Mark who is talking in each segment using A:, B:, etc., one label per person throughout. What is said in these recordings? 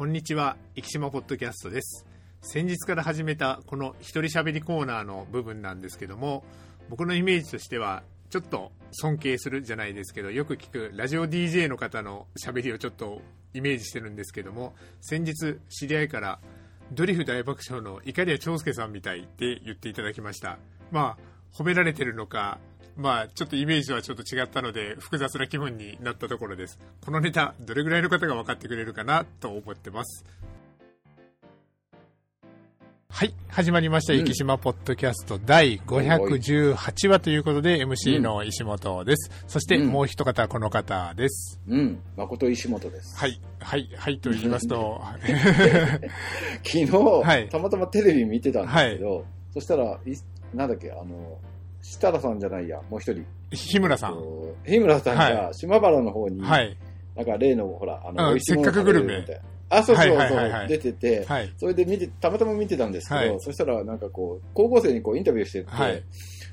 A: こんにちは生島ポッドキャストです。先日から始めたこの一人喋りコーナーの部分なんですけども僕のイメージとしてはちょっと尊敬するじゃないですけどよく聞くラジオ DJ の方の喋りをちょっとイメージしてるんですけども先日知り合いからドリフ大爆笑の碇谷長介さんみたいって言っていただきました。まあ褒められてるのかまあちょっとイメージとはちょっと違ったので複雑な気分になったところです。このネタどれぐらいの方が分かってくれるかなと思ってます。はい始まりました、生島ポッドキャスト。第518話ということで MC の石本です、そして
B: うん。
A: もう一方この方です、
B: うん、誠石本です。
A: はいはいはいと言いますと。
B: 昨日、
A: はい。
B: たまたまテレビ見てたんですけど、そしたら、いなんだっけ、あの、設楽さんじゃないや、もう一人。
A: 日村さん。
B: と日村さん
A: は
B: が島原の方に、
A: はい。
B: なんか例の、ほら、あ
A: うん
B: の、美味しいもの
A: せっかくグルメ
B: 食べれるみたいな。あ、そうそうそう、
A: はいはいはいはい。
B: 出てて、
A: はい。
B: それで見て、たまたま見てたんですけど、
A: はい。
B: そしたらなんかこう、高校生にこうインタビューしてて、
A: はい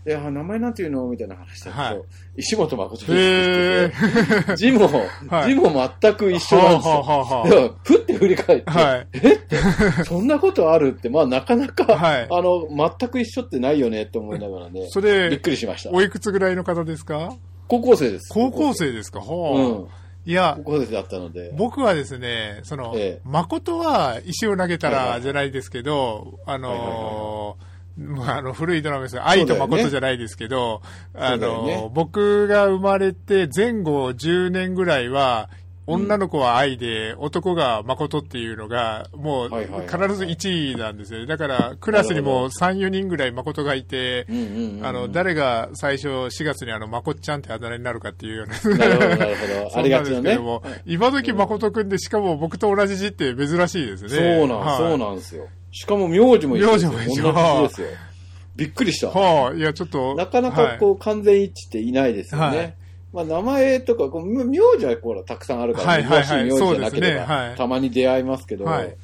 B: で、あ、名前なんていうの？みたいな話したんですよ。
A: はい
B: 石本誠ですって。字も、
A: はい
B: 字も全く一緒なんですよ。
A: は
B: ふって振り返って、
A: あはい
B: え？って、そんなことあるって、まあなかなか、
A: はい
B: あの、全く一緒ってないよねって思いながらね、
A: そ
B: びっ
A: れ
B: くりしました。
A: おいくつぐらいの方ですか？
B: 高校生です。
A: 高校生ですか？はあ、
B: うん。
A: いや
B: 高校生だったので。
A: 僕はですね、その、
B: ええ
A: 誠は石を投げたらじゃないですけど、あのあ、あの古いドラマですが愛と誠じゃないですけど、あ
B: そうだよね
A: の、僕が生まれて前後10年ぐらいは、女の子は愛で、男が誠っていうのが、もう必ず1位なんですよね。だから、クラスにも3、4人ぐらい誠がいて
B: う、んうんうん、
A: あの、誰が最初4月にあの、まこっちゃんってあだ名になるかっていうような。
B: なるほど、なるほど。ありがちなね。
A: そうなんですけども、今時誠くんで、しかも僕と同じ字って珍しいですね。
B: そうなん、
A: はい
B: そうなんですよ。しかも名字も一緒ですよ。
A: 名字も一緒
B: 同じですよ。びっくりした。
A: はあ、いや、ちょっと。
B: なかなかこう、完全一致っていないですよね。
A: はい
B: まあ、名前とか、こう名字はこうたくさんあるから、
A: はいはいはい
B: 珍しい名字じゃなければ、
A: ねはい
B: たまに出会いますけど、
A: はい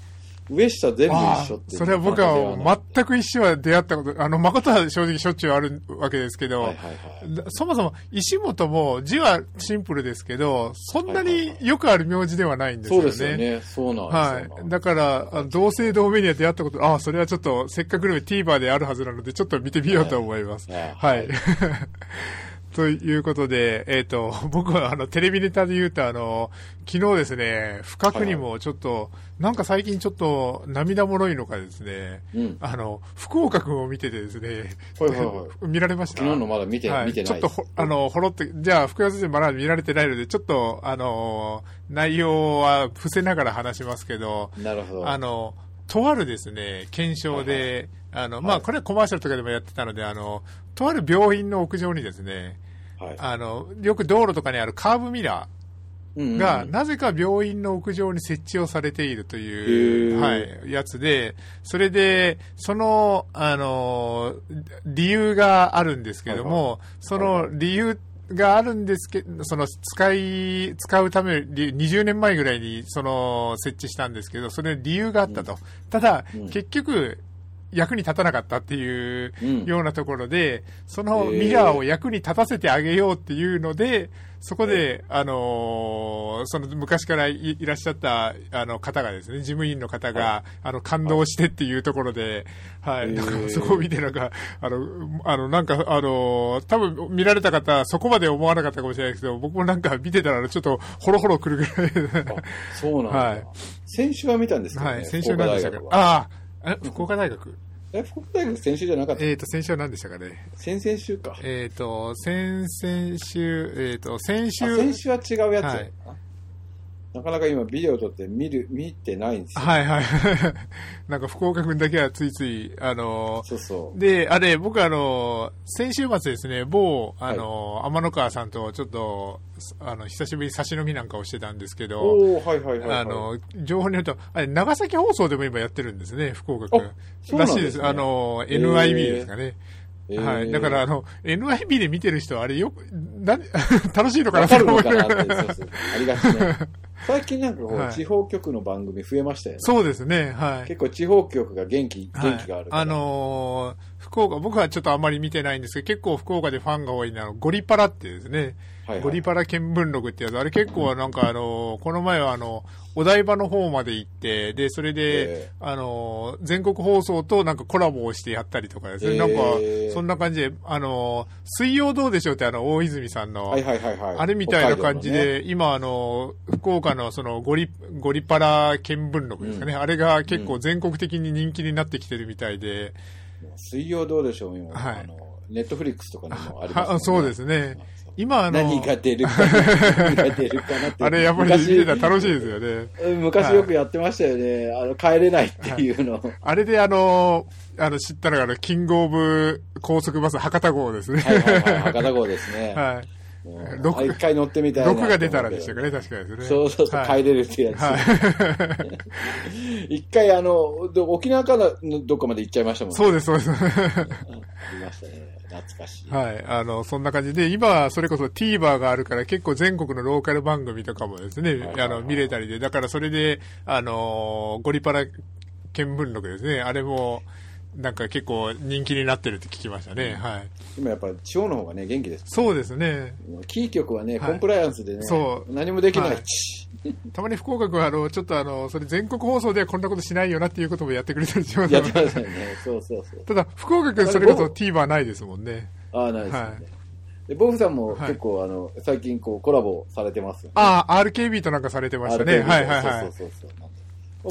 B: 上下全部
A: あ
B: 一緒って
A: あそれは僕は全く一緒は出会ったこと、あの、誠は正直しょっちゅうあるわけですけど、
B: はいはいはい。
A: だそもそも石本も字はシンプルですけど、そんなによくある名字ではないんですよね。
B: そうですよね。そうなん
A: はい。
B: ですよ。
A: だから、同姓同名には出会ったこと、ああ、それはちょっと、せっかくの TVer であるはずなので、ちょっと見てみようと思います。
B: はい
A: はい。ということで、えっ、と、僕はあの、テレビネタで言うと、あの、昨日ですね、不覚にもちょっと、なんか最近ちょっと涙もろいのかですね、
B: うん。
A: あの、福岡君を見ててですね、
B: はいはいはい。
A: 見られました？
B: 昨日のまだ見て、
A: はい、
B: 見てない
A: ちょっとほ、あの、ほろって、じゃあ、福山先生まだ見られてないので、ちょっと、あの、内容は伏せながら話しますけど、
B: なるほど。
A: あの、とあるですね、検証で、あの、まあ、
B: はい
A: これはコマーシャルとかでもやってたので、あの、とある病院の屋上にですね、
B: はい。
A: あの、よく道路とかにあるカーブミラ
B: うんうん
A: ーが、なぜか病院の屋上に設置をされているという、はい、やつで、それで、その、あの、理由があるんですけども、その理由があるんですけど、その使い、使うために、20年前ぐらいにその設置したんですけど、それ理由があったと。ただ、
B: うん。
A: 結局、役に立たなかったっていう
B: うん。
A: ようなところで、その
B: へー。
A: ミラーを役に立たせてあげようっていうので、そこで、あのーその昔からいいらっしゃったあの方がですね、事務員の方が、
B: は
A: あの感動してっていうところで、はい、
B: へー。
A: だからそこを見てなんか、あの、あの、なんか、あのー多分見られた方、そこまで思わなかったかもしれないですけど、僕もなんか見てたらちょっとホロホロくるぐらい
B: そうなんだ、
A: はい。
B: 先週は見たんですけどね。
A: はい、先週なんでしたか
B: 福岡大学は。
A: ああ、え福岡大学？
B: え、福岡大学先週じゃなかった？
A: えっ、と、先週は何でしたかね。
B: 先々週か。
A: えっ、と、先々週、えっ、と、先
B: あ
A: 週、
B: 先週は違うやつ、
A: はい
B: なかなか今ビデオ撮って見る、見てないんですよ。
A: はいはい。なんか福岡君だけはついつい、あの
B: そうそう。
A: で、あれ、僕あの、先週末ですね、某、あの、天の川さんとちょっと、あの、久しぶりに差し飲みなんかをしてたんですけど、
B: おー、はいはいはい、はい。
A: あの、情報によると、あれ、長崎放送でも今やってるんですね、福岡君
B: あ。そうなんですね
A: らしいです。あの、NIB ですかね。
B: えー
A: はい。だから、あの、NIB で見てる人は、あれよく、な、楽しいのか
B: わ
A: なと思いながら。
B: ありがちね。最近なんかこう、
A: はい
B: 地方局の番組増えましたよね。
A: そうですね、はい。
B: 結構地方局が元気、元気があるから。
A: はい、あのー福岡、僕はちょっとあんまり見てないんですけど、結構福岡でファンが多いのは、ゴリパラってですね、はいはい、ゴリパラ見聞録ってやつ、あれ結構なんかあの、この前はあの、お台場の方まで行って、で、それで、あの、全国放送となんかコラボをしてやったりとかですね、なんか、そんな感じで、あの、水曜どうでしょうってあの、大泉さんの、はいはいはいはい、あれみたいな感じで、ね、今あの、福岡のそのゴリ、ゴリパラ見聞録ですかね、うん、あれが結構全国的に人気になってきてるみたいで、
B: 水曜どうでしょう、今、はい、あの、ネットフリックスとかにもあります、ね、
A: そうですね。今
B: あの、何が出るか、何が出るかなって。
A: あれやっぱり見てたら楽しいですよね。
B: 昔よくやってましたよね。はい、あの、帰れないっていうの。はい、
A: あれであの、あの、知ったのが、あの、キングオブ高速バス博多号ですね。はいはいはい、
B: 博多号ですね。はい。
A: 6
B: 一回乗ってみたいな。
A: 6が出たらでしたかね、確かですね。
B: そうそうそう、はい、帰れるってやつ。はい、一回、あの、沖縄からどっかまで行っちゃいましたもん
A: ね。そうです、そうです。あ
B: りましたね。懐かしい。
A: はい。あの、そんな感じで、今、それこそ TVer があるから結構全国のローカル番組とかもですね、あの、見れたりで、だからそれで、あの、ゴリパラ見聞録ですね、あれも、なんか結構人気になってるって聞きましたね。はい。
B: 今やっぱ地方の方がね、元気です、
A: そうですね。
B: キー局はね、コンプライアンスでね、そう。何もできない、はい、
A: たまに福岡君は、あの、ちょっとあの、それ全国放送ではこんなことしないよなっていうこともやってくれたりします
B: よね。そうそうそう。
A: ただ、福岡君それこそ TVer ないですもんね。
B: ああ、ないですね。はいで、ボブさんも結構、はい、あの、最近こうコラボされてますよね。
A: ああ、RKB となんかされてましたね。はいはいはい。そうそうそうそう。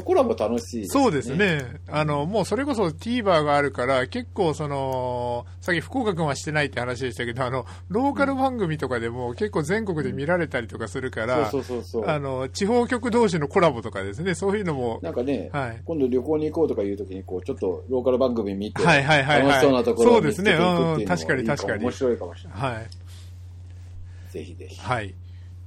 B: コラボ楽しい
A: ね。そうですね。あの、もうそれこそ TVer があるから、結構その、さっき福岡君はしてないって話でしたけど、あの、ローカル番組とかでも結構全国で見られたりとかするから、そうそうそうあの、地方局同士のコラボとかですね、そういうのも。
B: なんかね、はい、今度旅行に行こうとかいうときに、こう、ちょっとローカル番組見て、はいはいはい、楽しそうなところを見つけていくっていうのがいいかも、そうですね、うん、確かに確かに。面白いかもしれない。はい。ぜひぜひ。
A: はい。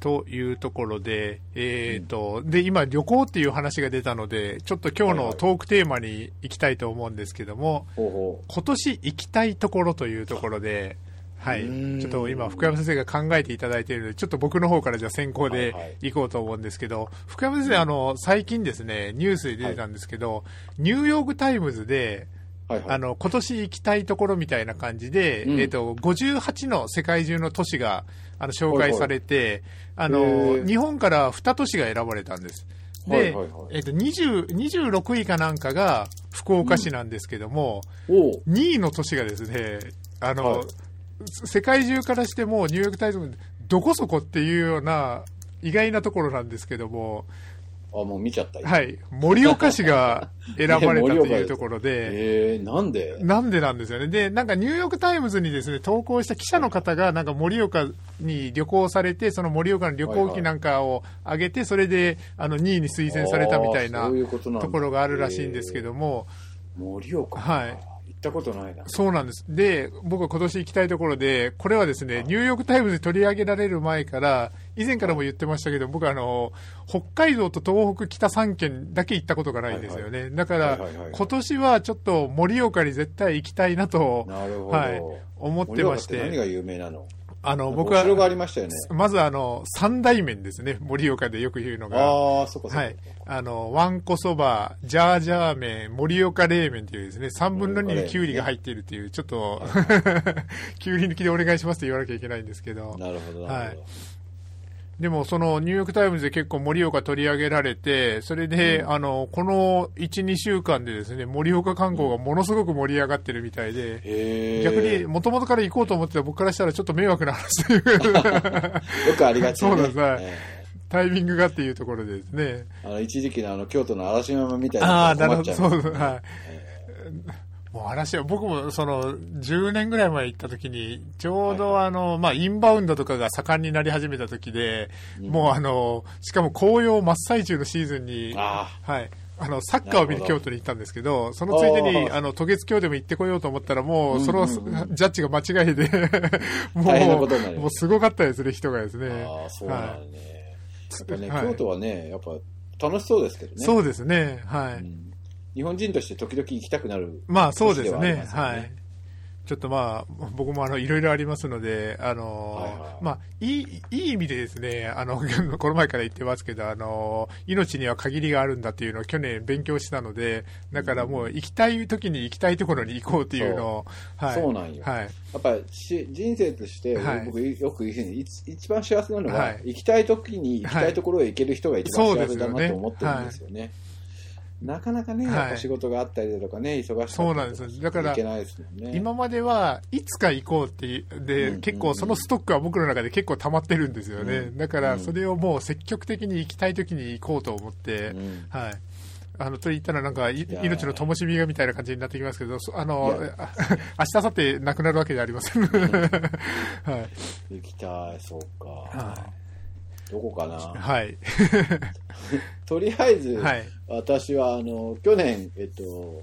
A: というところで、えっ、ー、と、で、今旅行っていう話が出たので、ちょっと今日のトークテーマに行きたいと思うんですけども、はいはい、今年行きたいところというところで、はい。ちょっと今、福山先生が考えていただいているので、ちょっと僕の方からじゃあ先行で行こうと思うんですけど、はいはい、福山先生、あの、最近ですね、ニュースで出てたんですけど、はい、ニューヨークタイムズで、はいはい、あの、今年行きたいところみたいな感じで、うん、えっ、ー、と、58の世界中の都市が、あの、紹介されて、はいはい、あの、日本から2都市が選ばれたんです。で、はいはいはい、えっ、ー、と、20、26位かなんかが福岡市なんですけども、うん、2位の都市がですね、あの、はい、世界中からしてもニューヨークタイムズどこそこっていうような意外なところなんですけども、
B: あ、もう見ちゃった。
A: はい。盛岡市が選ばれたという ところで。
B: えー、なんで？
A: なんでなんですよね。で、なんかニューヨークタイムズにですね、投稿した記者の方が、なんか盛岡に旅行されて、その盛岡の旅行記なんかを上げて、それで、あの、2位に推薦されたみたいなところがあるらしいんですけども。
B: 盛岡
A: はい。
B: 行ったことないな。
A: そうなんです。で、僕は今年行きたいところで、これはですね、ニューヨークタイムズで取り上げられる前から、以前からも言ってましたけど、僕はあの、北海道と東北北3県だけ行ったことがないんですよね。はいはい、だから、今年はちょっと盛岡に絶対行きたいなと、
B: な。はい、
A: 思ってまして。
B: 何が有名なの？
A: あの、僕は、
B: がありましたよね。
A: まずあの、三大麺ですね。盛岡でよく言うのが。
B: ああ、そこそこ。はい。
A: あの、わんこそば、ジャージャー麺、盛岡冷麺っていうですね、三分の二にきゅうりが入っているっていう、ちょっと、きゅうり抜きでお願いしますって言わなきゃいけないんですけど。
B: なるほど、はい。
A: でも、その、ニューヨークタイムズで結構盛岡取り上げられて、それで、うん、あの、この1、2週間でですね、盛岡観光がものすごく盛り上がってるみたいで、逆に、もともとから行こうと思ってた僕からしたらちょっと迷惑な話という
B: よくありがち、
A: ね、そうです、はい。タイミングがっていうところでですね。
B: あの、一時期のあの、京都の嵐山みたいな、ああ、なるほど、そう、はい。
A: もう嵐は、僕もその、10年ぐらい前行った時に、ちょうどあの、まあ、インバウンドとかが盛んになり始めた時で、うん、もうあの、しかも紅葉真っ最中のシーズンに、はい。あの、サッカーを見に京都に行ったんですけど、そのついでに、あの、渡月橋でも行ってこようと思ったら、もう、その、ジャッジが間違いで もう、もうすごかったですね、人がですね。
B: ああ、そうなんね。はい、やっぱね、京都はね、やっぱ楽しそうですけどね。
A: そうですね、はい。
B: うん日本人として時々行きたくなる、
A: まあそうですね。はい。ちょっとまあ、僕もあの、いろいろありますので、あの、はいはい、まあ、いい、いい意味でですね、あの、この前から言ってますけど、あの、命には限りがあるんだっていうのを去年勉強したので、だからもう行きたい時に行きたいところに行こうっていうのを、
B: はい。そうなんよ。はい。やっぱりし人生として、僕よく言うふうに、一番幸せなのは、はい、行きたい時に行きたいところへ行ける人が一番幸せだなと思ってるんですよね。なかなかね、やっぱ仕事があったりだとかね、忙しそうなんです。だから、
A: 今まではいつか行こうってで、うん、結構そのストックは僕の中で結構溜まってるんですよね。うん、だからそれをもう積極的に行きたい時に行こうと思って、うん、はい。あの、と言ったらなんか、命の灯火がみたいな感じになってきますけど、あの、明日、明後日なくなるわけじゃありません。はい。
B: 行きたい、そうか。はいどこかな？
A: はい。
B: とりあえず、はい、私は、あの、去年、えっと、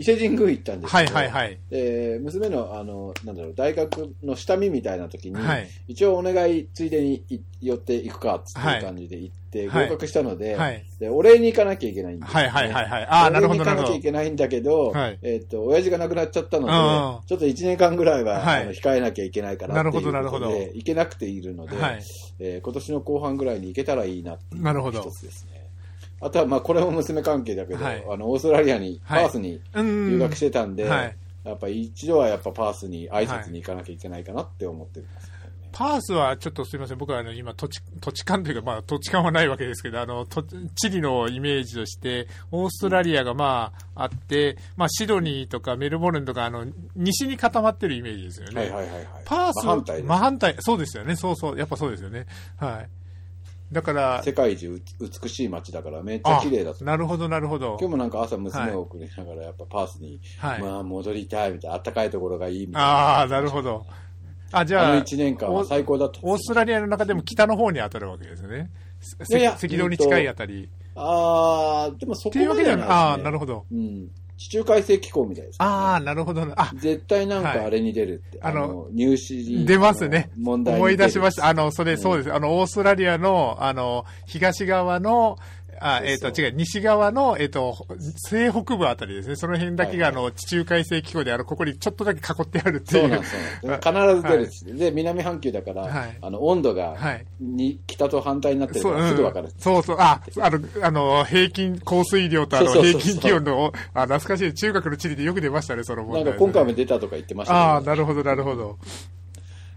B: 伊勢神宮行ったんですけど、はいはいはい、で娘のあのなんだろう大学の下見みたいな時に、はい、一応お願いついでに寄っていくかっていう感じで行って合格したのではい、でお礼に行かなきゃいけないんです、ね、はいはいはいはい。あなるほどお礼に行かなきゃいけないんだけど、えっ、と親父が亡くなっちゃったので、ちょっと1年間ぐらいは、あの控えなきゃいけないからっていうことで行けなくているので、はい、えー、今年の後半ぐらいに行けたらいいなっていう一つですね。あとは、まあ、これも娘関係だけど、はい、あの、オーストラリアに、パースに留学してたんで、はい、やっぱ一度はやっぱパースに挨拶に行かなきゃいけないかなって思ってます、ね、
A: パースはちょっとすみません、僕はあの今土地、土地勘というか、まあ土地勘はないわけですけど、あの、地理のイメージとして、オーストラリアがまああって、まあシドニーとかメルボルンとか、あの、西に固まってるイメージですよね。はいはいはい、はい、パース、真反対真反対、そうですよね、そうそう、やっぱそうですよね。はい。だから、
B: 世界一美しい街だからめっちゃ綺麗だ
A: と。なるほど、なるほど。
B: 今日もなんか朝娘を送りながらやっぱパースに、はい、まあ戻りたいみたいな、暖かいところがいいみたいな。
A: ああ、なるほど。あ、じゃあ、
B: あの1年間は最高だった。
A: オーストラリアの中でも北の方に当たるわけですね。いやいや赤道に近いあたり。
B: ああ、でもそこまではないね。
A: ああ、なるほど。
B: うん。地中海性気候みたいです、
A: ね、ああ、なるほど。あ
B: 絶対なんかあれに出るって。はい、あの、入試
A: 出ますね。問題思い出しました。あの、それ、そうです。あの、オーストラリアの、あの、東側の、あ、えっ、ー、と、違う、西側の、えっ、ー、と、西北部あたりですね。その辺だけが、あの、地中海性気候で、あの、ここにちょっとだけ囲ってあるっていう。そうなんです
B: よ。必ず出るし、はい、で、南半球だから、はい、あの、温度が、はい、に、北と反対になってるからすぐわかる、
A: そうそう、あ、あの、あの、平均降水量と、あの、平均気温の、あ、懐かしい、中学の地理でよく出ましたね、その問題、
B: なんか今回も出たとか言ってました、ね、
A: ああ、なるほど、なるほど。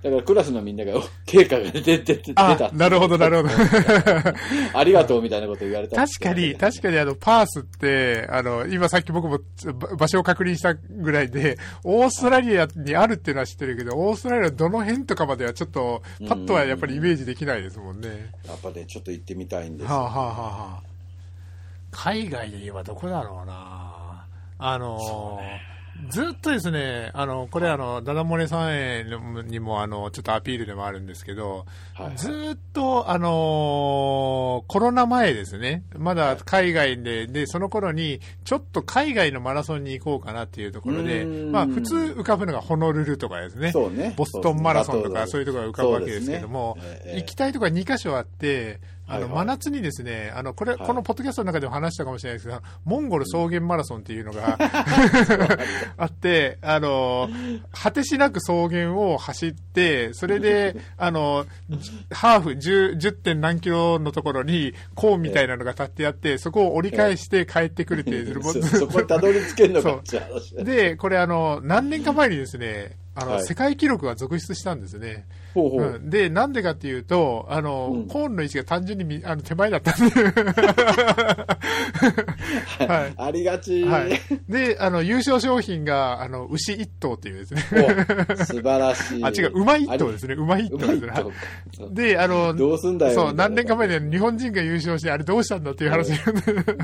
B: だからクラスのみんなが、経過が出て、出た。
A: なるほど、なるほど。
B: ありがとうみたいなこと言われた。
A: 確かに、確かにあの、パースって、あの、今さっき僕も場所を確認したぐらいで、オーストラリアにあるっていうのは知ってるけど、オーストラリアどの辺とかまではちょっと、パッとはやっぱりイメージできないですもんね。
B: やっぱね、ちょっと行ってみたいんです
A: よ、はあ、はあはあ、海外で言えばどこだろうなあのーずっとですね、あの、これあの、ダダ漏れさんへにもあの、ちょっとアピールでもあるんですけど、はいはい、ずっとあのコロナ前ですね、まだ海外で、で、その頃に、ちょっと海外のマラソンに行こうかなっていうところで、まあ普通浮かぶのがホノルルとかですね、ね。ボストンマラソンとかそういうところが浮かぶわけですけども、ね。行きたいところは2箇所あって、あの、真夏にですね、あの、これ、このポッドキャストの中でも話したかもしれないですけど、モンゴル草原マラソンっていうのが あって、あの、果てしなく草原を走って、それで、あの、ハーフ10、10. 点何キロのところに、コーンみたいなのが立ってあって、そこを折り返して帰ってくるっていう。
B: そこにたどり着けるのか
A: で、これあの、何年か前にですね、あの、世界記録が続出したんですね。ほうほううん、で、なんでかっていうと、あの、うん、コーンの位置が単純にあの手前だったんで
B: はい。ありがち。はい。
A: で、あの、優勝商品が、あの、牛一頭っていうですね。
B: 素晴らしい。
A: あ、違う、馬一頭ですね。馬一頭ですね。で、あの、
B: どうすんだよ。
A: そう、何年か前で日本人が優勝して、あれどうしたんだっていう話。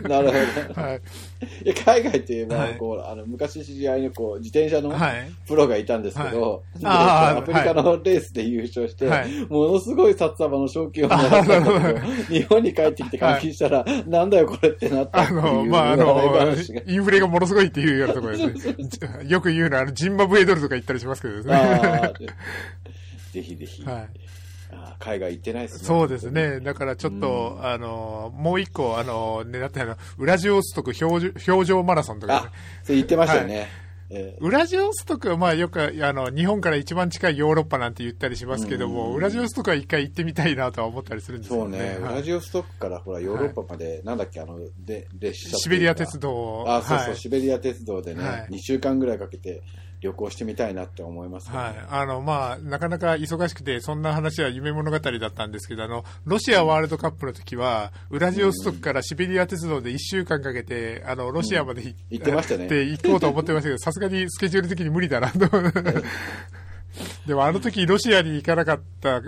A: なる
B: ほど。はい。いや、海外って言えば、はい、こう、あの、昔知り合いの、こう、自転車のプロがいたんですけど、はい、アフリカのレースで優勝して、はい、ものすごい札束の賞金をもらった日本に帰ってきて換金したら、はい、なんだよこれってなったあの、まあ、あの、
A: インフレがものすごいっていうようなところですね。よく言うのは、ジンバブエドルとか言ったりしますけどですね。
B: ぜひぜひ。はい海外行ってないですね。
A: そうですね。だからちょっと、うん、あの、もう一個、あの、ね、だってあの、ウラジオストク表表情マラソンとか、ね、
B: それ言ってましたよね。はい
A: えー、ウラジオストクはまあよくあの日本から一番近いヨーロッパなんて言ったりしますけども、ウラジオストクは一回行ってみたいなとは思ったりするんですよ
B: ね。そうね、ウラジオストクからほらヨーロッパまで、はい、なんだっけ、あの、で列車
A: シベリア鉄道。
B: あ、そうそう、はい、シベリア鉄道でね、はい、2週間ぐらいかけて旅行してみたいなって思います、
A: ね、はい。あの、まあ、なかなか忙しくて、そんな話は夢物語だったんですけど、あの、ロシアワールドカップの時は、ウラジオストクからシベリア鉄道で1週間かけて、あの、ロシアまで、うん、
B: 行ってましたね。
A: で、行こうと思ってましたけど、さすがにスケジュール的に無理だなと。でもあの時ロシアに行かなかった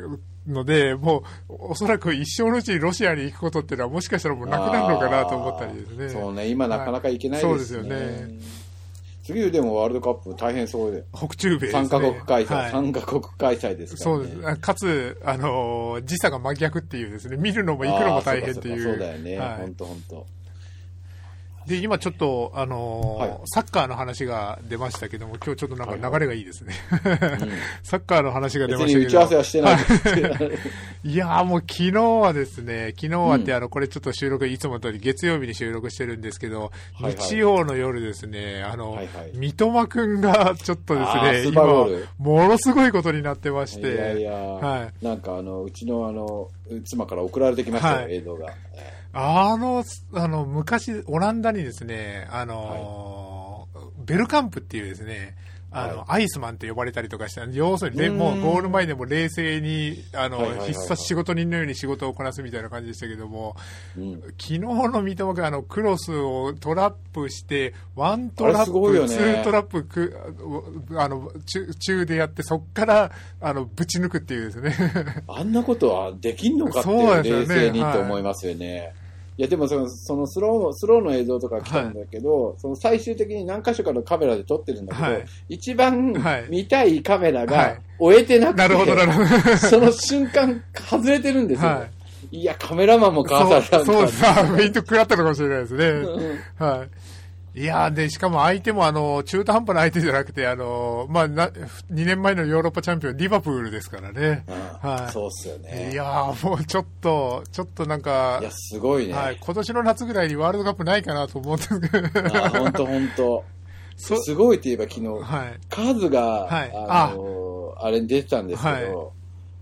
A: ので、もう、おそらく一生のうちにロシアに行くことっていうのはもしかしたらもうなくなるのかなと思ったりですね。
B: そうね、今なかなか行けないですね。そうですよね。次でもワールドカップ大変そうで。
A: 北中米です、
B: ね。3カ国開催、はい、3カ国開催ですから、
A: ね、そうです。かつ、あのー、時差が真逆っていうですね、見るのも行くのも大変っていう。
B: そうだよね。本当本当。
A: で、今ちょっと、あのーはい、サッカーの話が出ましたけども、今日ちょっとなんか流れがいいですね。はいはいうん、サッカーの話が出ましたけど。
B: 打ち合わせはしてない
A: いやもう昨日はですね、昨日はって、あの、これちょっと収録、いつも通り月曜日に収録してるんですけど、はいはい、日曜の夜ですね、あの、はいはい、三笘くんがちょっとですね、今、ものすごいことになってまして。い
B: やいや、はい、なんかあの、うちのあの、妻から送られてきましたよ、映像が。
A: あの、あの、昔、オランダにですね、あの、はい、ベルカンプっていうですね、あの、はい、アイスマンって呼ばれたりとかして、要するに、もうゴール前でも冷静に、あの、必殺仕事人のように仕事をこなすみたいな感じでしたけども、うん、昨日の三笘があの、クロスをトラップして、ワントラップ、ツートラップく、あの、中、中でやって、そっから、あの、ぶち抜くっていうですね。
B: あんなことはできんのかっていう、冷静にって思いますよね。いや、でもその、そのスロー、スローの映像とか来たんだけど、はい、その最終的に何箇所かのカメラで撮ってるんだけど、はい、一番見たいカメラが追えてなくて、なるほど、なるほど。その瞬間外れてるんですよ。はい、いや、カメラマンもかわされた。
A: そう、そうさ、フェイント食らったのかもしれないですね。はい。いやで、しかも相手もあの、中途半端な相手じゃなくて、あの、まあ、な、2年前のヨーロッパチャンピオン、リバプールですからね。
B: うん、はい。そうっすよね。
A: いやもうちょっと、ちょっとなんか、
B: いや、すごいね。はい。
A: 今年の夏ぐらいにワールドカップないかなと思って
B: るあ、本当本当 すごいって言えば昨日、はい、カズが、はい、あのあれに出てたんですけど、はい、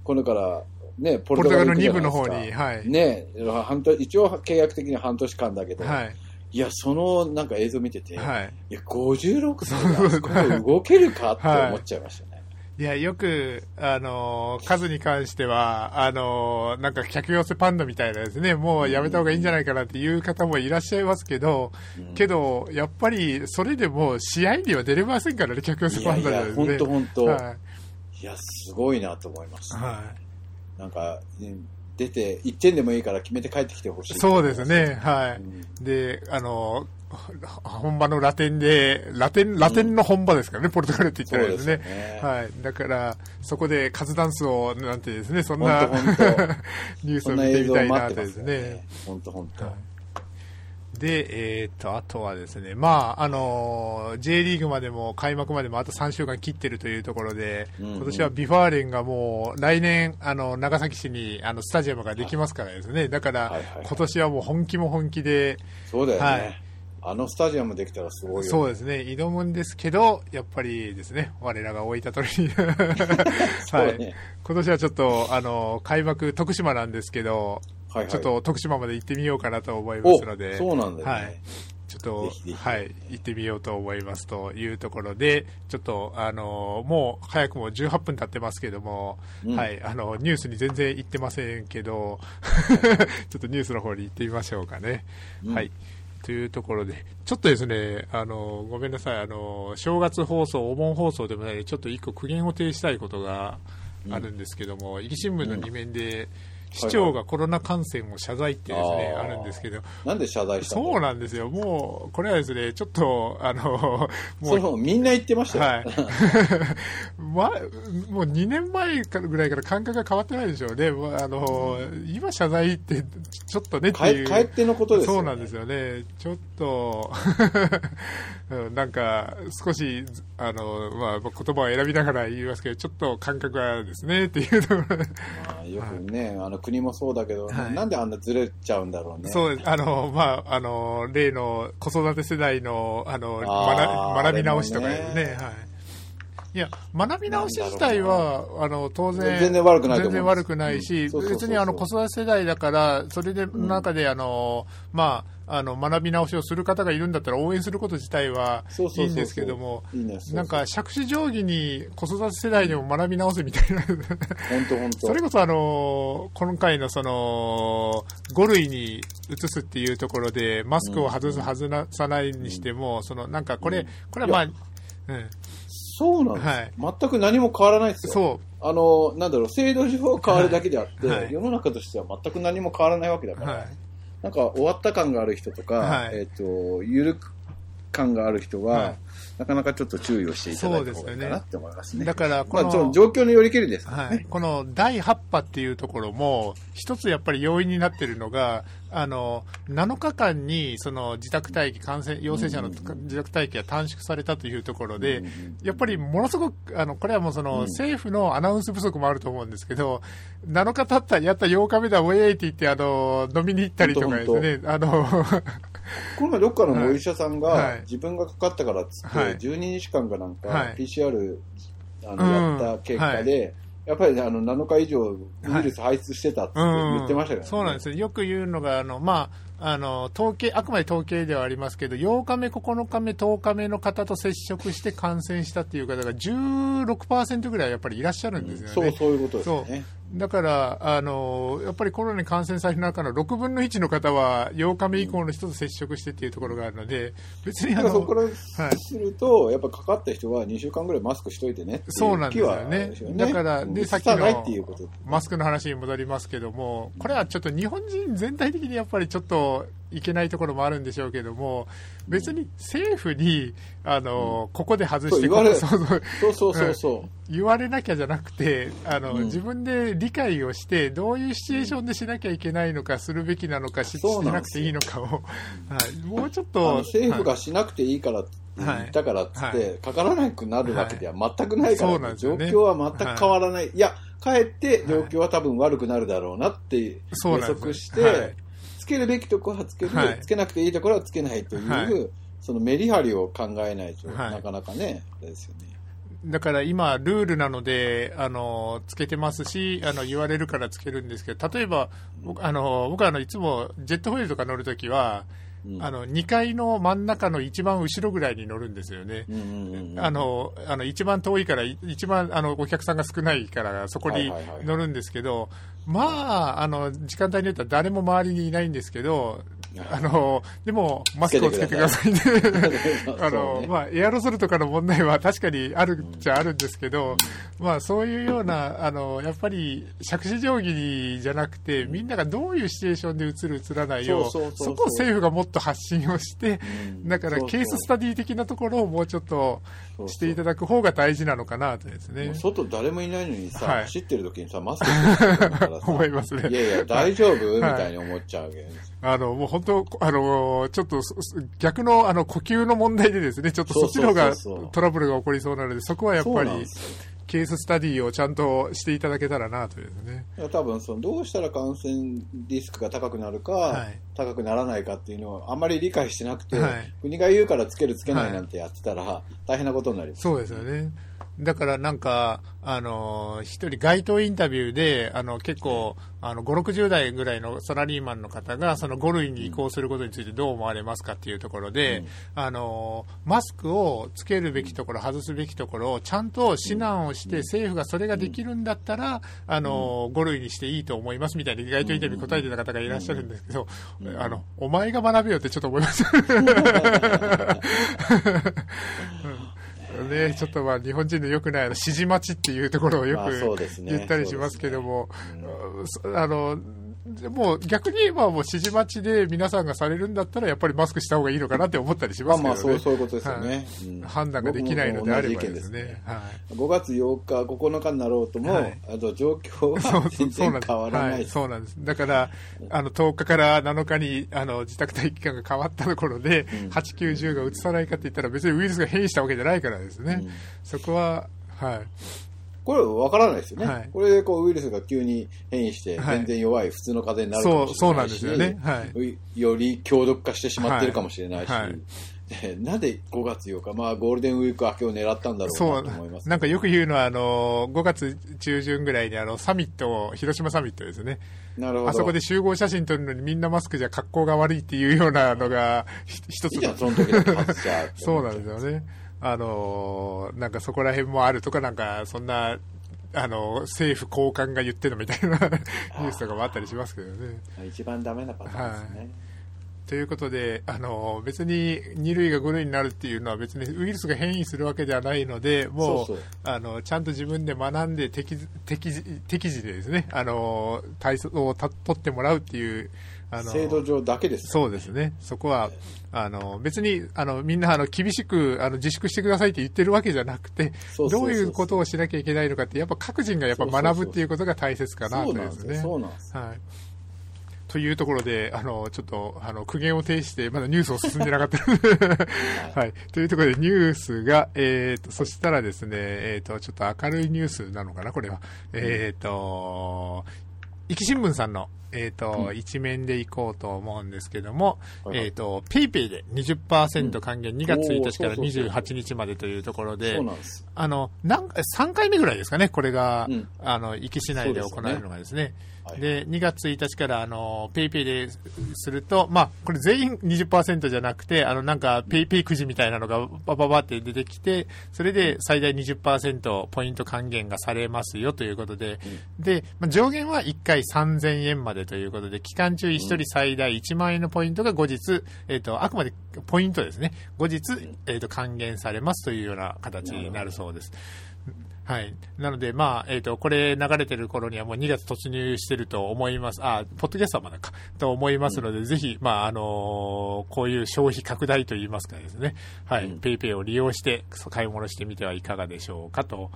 B: これから、ね、
A: ポルトガルの2部の方に、はい。
B: ね、半年、一応契約的に半年間だけど、はい。いや、そのなんか映像見てて、はい、いや、56歳で動けるかって 思っちゃいましたね。
A: いや、よく、あのー、数に関しては、あのー、なんか客寄せパンダみたいなですね、もうやめた方がいいんじゃないかなっていう方もいらっしゃいますけど、うん、けど、やっぱり、それでも試合には出れませんからね、客寄せパンダ
B: ですね。いや、本当本当。はい、いや、すごいなと思います、ね。はい。なんか、出て、1点でもいいから決めて帰ってきてほしい。
A: そうですね、はい。うん、で、あの、本場のラテンで、ラテン、ラテンの本場ですからね、うん、ポルトガルって言ったらですね。すねはい。だから、そこでカズダンスを、なんてですね、そんな ニュースを見てみたいなとですね。
B: 本当本当。はい
A: で、えっ、ー、と、あとはですね、まあ、あの、J リーグまでも開幕までもあと3週間切ってるというところで、うんうん、今年はビファーレンがもう来年、あの、長崎市にあのスタジアムができますからですね、だから、今年はもう本気も本気で、
B: そうだよね。はい。あのスタジアムできたらすごいよ、ね、
A: そうですね、挑むんですけど、やっぱりですね、我らが置いた通りにはい、今年はちょっと、あの、開幕、徳島なんですけど、はいはい、ちょっと徳島まで行ってみようかなと思いますので、
B: そうなんだ、ね、
A: はい。ちょっと、はい、行ってみようと思いますというところで、ちょっと、あの、もう早くも18分経ってますけども、うん、はい、あの、ニュースに全然行ってませんけど、ちょっとニュースの方に行ってみましょうかね。うん、はい。というところで、ちょっとですね、あの、ごめんなさい、あの、正月放送、お盆放送でもない、ちょっと一個苦言を呈したいことがあるんですけども、うん、新聞の2面で、うん市長がコロナ感染を謝罪ってですね、あるんですけど。
B: なんで謝罪した
A: そうなんですよ。もう、これはですね、ちょっと、あの、
B: もう。みんな言ってました
A: よ。はい。ま、もう2年前ぐらいから感覚が変わってないでしょうね。あの、今謝罪って、ちょっとねっていう。
B: 帰ってのことです
A: よね。そうなんですよね。ちょっと なんか、少し、あの、まあ、言葉を選びながら言いますけど、ちょっと感覚はですね、っていうところ
B: まあ、よくね、あの、国もそうだけど、はい、なんであんなずれちゃうんだろうね。
A: そう、あの、まあ、あの、例の子育て世代の、あの、学学び直しとかね、ねはい。いや、学び直し自体は、あの、当然、
B: 全然悪くない
A: 全然悪くないし、別にあの、子育て世代だから、それで、中で、あの、まあ、あの、学び直しをする方がいるんだったら応援すること自体はいいんですけども、なんか、杓子定規に子育て世代にも学び直すみたいな。本
B: 当本当。
A: それこそあの、今回のその、5類に移すっていうところで、マスクを外す、外さないにしても、その、なんかこれ、これはまあ、
B: うん。そうなんです、はい、全く何も変わらないですよ。そう。あの、なんだろう、制度上変わるだけであって、はい、世の中としては全く何も変わらないわけだから、はい、なんか終わった感がある人とか、えっ、ー、と、ゆるく感がある人は、なかなかちょっと注意をしていただいた方がいいかなって思いますね。
A: だからこの、ま
B: あ、状況によりけりですね、
A: はい。この第8波っていうところも、一つやっぱり要因になっているのが、あの、7日間にその自宅待機、感染、陽性者の自宅待機が短縮されたというところで、やっぱりものすごく、あの、これはもうその、政府のアナウンス不足もあると思うんですけど、7日経った、やった8日目だ、ウェイって言って、あの、飲みに行ったりとかですね、あの、
B: この前どっかのお医者さんが、自分がかかったからっつって、12日間かなんか、PCR、あの、やった結果で、やっぱり、ね、あの7日以上ウイルス排出してたって言ってましたけど、ね。
A: そうなんです。よく言うのがあの、まあ、あの統計あくまで統計ではありますけど8日目、9日目、10日目の方と接触して感染したっていう方が16%ぐらいやっぱりいらっしゃるんですよね。
B: うん、そうそういうことですね
A: だから、あのやっぱりコロナに感染される中の6分の1の方は8日目以降の人と接触してっていうところがあるので、別にあの
B: そこからすると、はい、やっぱかかった人は2週間ぐらいマスクしといてね
A: そうなんですよね。だから、で、さっきのマスクの話に戻りますけども、これはちょっと日本人全体的にやっぱりちょっといけないところもあるんでしょうけども、別に政府に、あの、うん、ここで外して
B: こそうそう。そうそう
A: 言われなきゃじゃなくて、あの、うん、自分で理解をして、どういうシチュエーションでしなきゃいけないのか、するべきなのか、しなくていいのかを、はい、もうちょっと。
B: 政府がしなくていいから、はい、だからっつって、かからなくなるわけでは全くないから、はい、状況は全く変わらない。いや、かえって状況は多分悪くなるだろうなって予測して、けるべきところはつける、はい、つけなくていいところはつけないという、はい、そのメリハリを考えないと、なかなかね、ですよね。
A: だから今、ルールなので、あの、つけてますし、あの、言われるからつけるんですけど、例えば、僕、あの、僕あの、いつもジェットホイールとか乗るときは、あの2階の真ん中の一番後ろぐらいに乗るんですよね、あのあの一番遠いから、一番あのお客さんが少ないから、そこに乗るんですけど、まあ、あの時間帯によっては誰も周りにいないんですけど、あのでも、マスクをつけてくださいね。あの、まあ、エアロゾルとかの問題は確かにあるっちゃあるんですけど、まあ、そういうような、あのやっぱり杓子定規じゃなくて、みんながどういうシチュエーションで映る、映らないよう、そこを政府がもっと発信をして、だからケーススタディ的なところをもうちょっとしていただく方が大事なのかなとですね。
B: 外誰もいないのにさ、はい、走ってる時にさ、マスクしてるからさ、
A: 思いますね。
B: いやいや、大丈夫、みたいに思っちゃうわけです。
A: あの、もう本当、あの、ちょっと、逆の、あの、呼吸の問題でですね、ちょっとそっちの方がトラブルが起こりそうなので、そこはやっぱり、ケーススタディをちゃんとしていただけたらなというね。
B: いや多分そのどうしたら感染リスクが高くなるか、はい、高くならないかっていうのをあんまり理解してなくて、はい、国が言うからつけるつけないなんてやってたら大変なことになります、
A: ね、そうですよね。だからなんか、あの、一人街頭インタビューで、あの、結構、あの、5、60代ぐらいのサラリーマンの方が、その5類に移行することについてどう思われますかっていうところで、うん、あの、マスクをつけるべきところ、外すべきところをちゃんと指南をして、政府がそれができるんだったら、あの、5類にしていいと思いますみたいに街頭インタビュー答えてた方がいらっしゃるんですけど、あの、お前が学べよってちょっと思います。ね、ちょっとまあ日本人のよくない指示待ちっていうところをよく言ったりしますけども、あの、もう逆に言えばもう指示待ちで皆さんがされるんだったらやっぱりマスクした方がいいのかなって思ったりしますけどね。まあまあ
B: そうそういうことですよね、はい
A: うん、判断ができないのであればですね。
B: はい、5月8日、9日になろうとも、はい、あと状況は全然変わらない
A: そうなんです。だから、あの10日から7日にあの自宅待機期間が変わったところで、うん、8、9、10が移さないかって言ったら別にウイルスが変異したわけじゃないからですね。うん、そこは、はい。
B: これわからないですよね。はい、これでこうウイルスが急に変異して全然弱い普通の風邪になるかもしれないし、そうそうなんですよね。はい、より強毒化してしまってるかもしれないし、はいなんで5月8日、まあ、ゴールデンウィーク明けを狙ったんだろうなと思います、
A: なんかよく言うのは、あの5月中旬ぐらいにあのサミット、広島サミットですね。なるほど。あそこで集合写真撮るのにみんなマスクじゃ格好が悪いっていうようなのが一つ。いい
B: その。
A: そうなんですよね。あのなんかそこら辺もあるとか、なんかそんな、あの政府高官が言ってるみたいな ニュースとかもあったりしますけどね。
B: 一番ダメなパターンですね。はい
A: ということで、あの別に2類が5類になるっていうのは別にウイルスが変異するわけではないので、もうあのちゃんと自分で学んで適適適時でですね、あの対策をた取ってもらうっていう
B: あの制度上だけです、
A: ね、そうですね、そこはあの別にあのみんなあの厳しくあの自粛してくださいって言ってるわけじゃなくて、どういうことをしなきゃいけないのかって、やっぱ各人がやっぱ学ぶっていうことが大切かなとですね。そうなんです、はい。というところで、あの、ちょっと、あの、苦言を呈して、まだニュースを進んでなかった。はい。というところで、ニュースが、えっ、ー、と、そしたらですね、えっ、ー、と、ちょっと明るいニュースなのかな、これは。えっ、ー、と、壱岐新聞さんの、えっ、ー、と、うん、一面でいこうと思うんですけども、はい、えっ、ー、と、ペイペイで20%還元、うん、2月1日から28日までというところで、そうなんです。あの、なん3回目ぐらいですかね、これが、うん、あの、壱岐市内で行われるのがですね。で、2月1日から、あの、ペイペイですると、まあ、これ全員20%じゃなくて、あの、なんか、ペイペイくじみたいなのがバババって出てきて、それで最大20%ポイント還元がされますよということで、うん、で、まあ、上限は1回3000円までということで、期間中1人最大1万円のポイントが後日、えっ、ー、と、あくまでポイントですね、後日、えっ、ー、と、還元されますというような形になるそうです。はい。なので、まあ、えっ、ー、と、これ流れてる頃にはもう2月突入してると思います。あ、ポッドキャストはまだか、と思いますので、うん、ぜひ、まあ、あのー、こういう消費拡大といいますかですね、はい、うん、ペイペイを利用して買い物してみてはいかがでしょうかと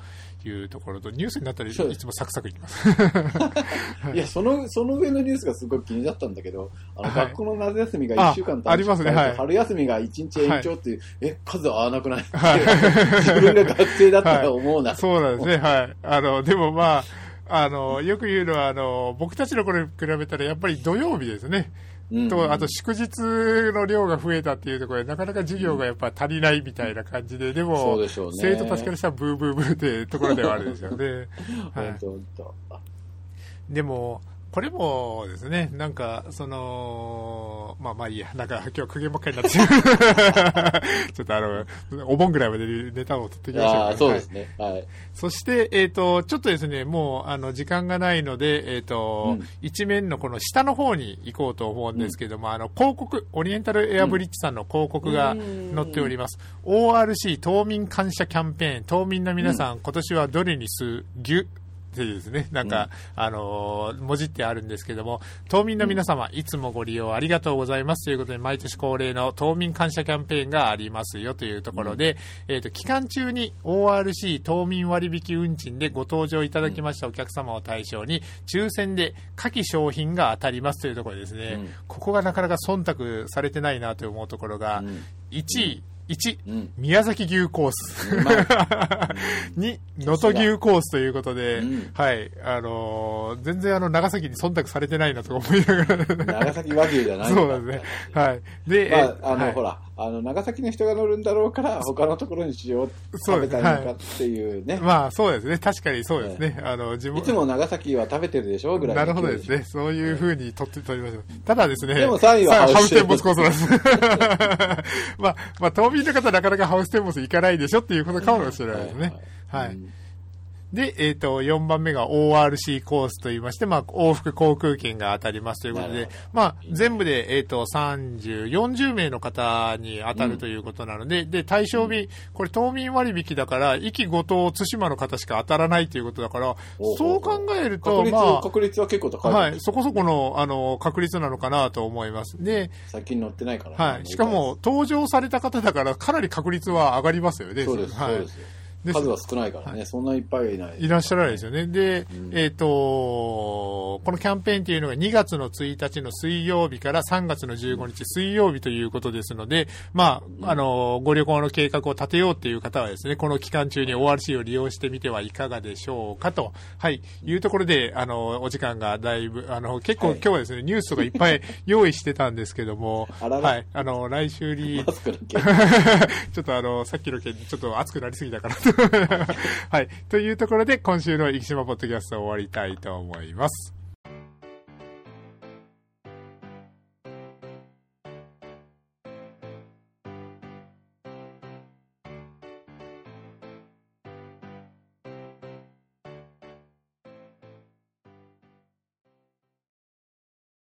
A: いうところと、ニュースになったらいつもサクサクいきます。
B: いや、その、その上のニュースがすごく気になったんだけど、あの、はい、学校の夏休みが1週間
A: ありますね、はい。
B: 春休みが1日延長っていう、はい、え、数合わなくない、はい、自分が学生だったら思うな。
A: そうなんですね、はい。あの、でもまあ、あの、よく言うのは、あの、僕たちの頃に比べたら、やっぱり土曜日ですね。と、あと祝日の量が増えたっていうところで、なかなか授業がやっぱ足りないみたいな感じで、でも、でね、生徒たちからしたらブーブーブーってところではあるんですよね。はい、でも、これもですね、なんか、その、まあまあいいや、なんか今日苦言ばっかりになって ちょっとあの、お盆ぐらいまでネタを取ってきました、
B: ね、そうですね。はい。
A: そして、えっ、ー、と、ちょっとですね、もう、あの、時間がないので、えっ、ー、と、うん、一面のこの下の方に行こうと思うんですけども、うん、あの、広告、オリエンタルエアブリッジさんの広告が載っております。うん、ORC 島民感謝キャンペーン、島民の皆さん、今年はどれにす、ぎってですね、なんか、うん、あの文字ってあるんですけども、島民の皆様、いつもご利用ありがとうございます。ということで、毎年恒例の島民感謝キャンペーンがありますよというところで、うん、えっ、ー、と、期間中に ORC 島民割引運賃でご登場いただきましたお客様を対象に、抽選で夏季商品が当たりますというところですね、うん、ここがなかなか忖度されてないなと思うところが、1位、1、うん、宮崎牛コース。2、能登牛コースということで、うん、はい、あのー、全然あの、長崎に忖度されてないなと思いながら。
B: 長崎和牛じゃない
A: そうですね。はい。
B: で、まあ、あの、はい、ほら、あの、長崎の人が乗るんだろうから、他のところにしよう、食べたいのかっていうね。はい、
A: まあ、そうですね。確かにそうですね。あの、
B: 自分。いつも長崎は食べてるでしょ？ぐらい。
A: なるほどですね。そういうふうに取って、取りましょう。ただですね。
B: でも3位は
A: ハウステンボスコースなんです。まあ、まあ、島民の方なかなかハウステンボス行かないでしょっていうことかもしれないですね。はい、はいで、えっ、ー、と、4番目が ORC コースと言いまして、まあ、往復航空券が当たりますということで、まあ、全部で、えっ、ー、と、30、40名の方に当たるということなので、うん、で、対象日、これ、島民割引だから、壱岐五島対馬の方しか当たらないということだから、そう考えると、
B: まあ、確率は結構高い、
A: はい、そこそこの、あの、確率なのかなと思います。で、
B: 最近乗ってないから、
A: はい。しかも、登場された方だから、かなり確率は上がりますよね。
B: そうです。はい。そうです数は少ないからね、はい、そんないっぱいいない。
A: いらっしゃらないですよね。で、うん、えっ、ー、と、このキャンペーンっていうのが2月の1日の水曜日から3月の15日水曜日ということですので、まあ、あの、ご旅行の計画を立てようっていう方はですね、この期間中に ORC を利用してみてはいかがでしょうかと、はい、いうところで、あの、お時間がだいぶ、あの、結構、今日はですね、ニュースとかいっぱい用意してたんですけども、はい、あの、来週に、ちょっとあの、さっきの件、ちょっと熱くなりすぎたからはい。というところで、今週の生島ポッドキャストを終わりたいと思います。